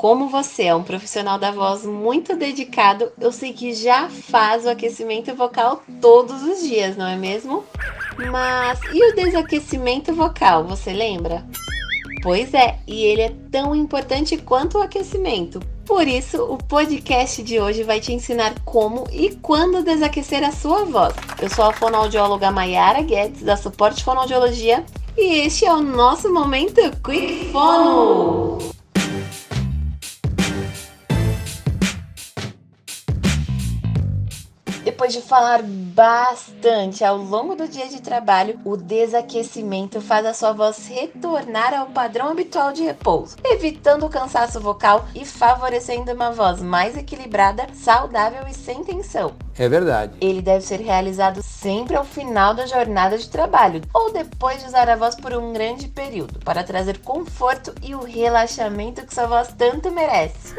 Como você é um profissional da voz muito dedicado, eu sei que já faz o aquecimento vocal todos os dias, não é mesmo? Mas e o desaquecimento vocal, você lembra? Pois é, e ele é tão importante quanto o aquecimento. Por isso, o podcast de hoje vai te ensinar como e quando desaquecer a sua voz. Eu sou a fonoaudióloga Mayara Guedes, da Suporte Fonoaudiologia, e este é o nosso momento Quick Fono! Depois de falar bastante ao longo do dia de trabalho, o desaquecimento faz a sua voz retornar ao padrão habitual de repouso, evitando o cansaço vocal e favorecendo uma voz mais equilibrada, saudável e sem tensão. É verdade. Ele deve ser realizado sempre ao final da jornada de trabalho ou depois de usar a voz por um grande período, para trazer conforto e o relaxamento que sua voz tanto merece.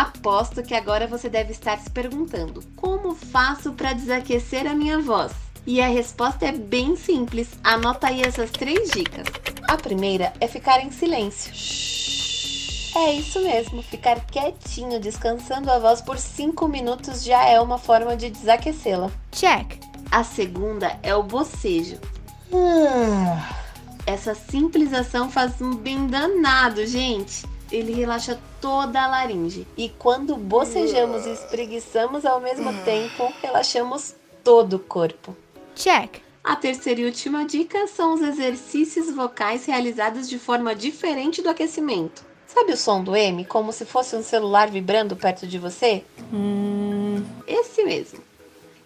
Aposto que agora você deve estar se perguntando: como faço para desaquecer a minha voz? E a resposta é bem simples. Anota aí essas três dicas. A primeira é ficar em silêncio. É isso mesmo, ficar quietinho, descansando a voz por 5 minutos já é uma forma de desaquecê-la. Check. A segunda é o bocejo. Essa simples ação faz um bem danado, gente. Ele relaxa toda a laringe. E quando bocejamos e espreguiçamos ao mesmo tempo, relaxamos todo o corpo. Check. A terceira e última dica são os exercícios vocais realizados de forma diferente do aquecimento. Sabe o som do M, como se fosse um celular vibrando perto de você? Hum, Esse mesmo.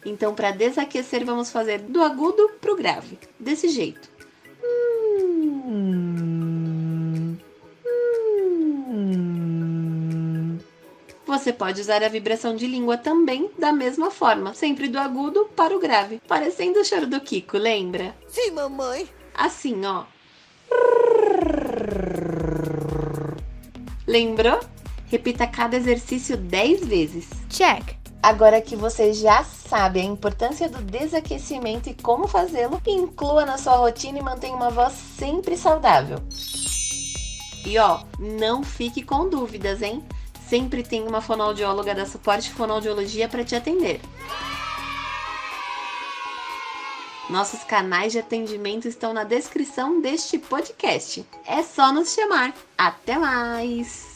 Então, para desaquecer, vamos fazer do agudo pro grave, desse jeito. Você pode usar a vibração de língua também da mesma forma, sempre do agudo para o grave, parecendo o choro do Kiko, lembra? Sim, mamãe. Assim, ó. Lembrou? Repita cada exercício 10 vezes. check. Agora que você já sabe a importância do desaquecimento e como fazê-lo, inclua na sua rotina e mantenha uma voz sempre saudável. E ó, não fique com dúvidas, hein? Sempre tem uma fonoaudióloga da Suporte Fonoaudiologia para te atender. Nossos canais de atendimento estão na descrição deste podcast. É só nos chamar. Até mais!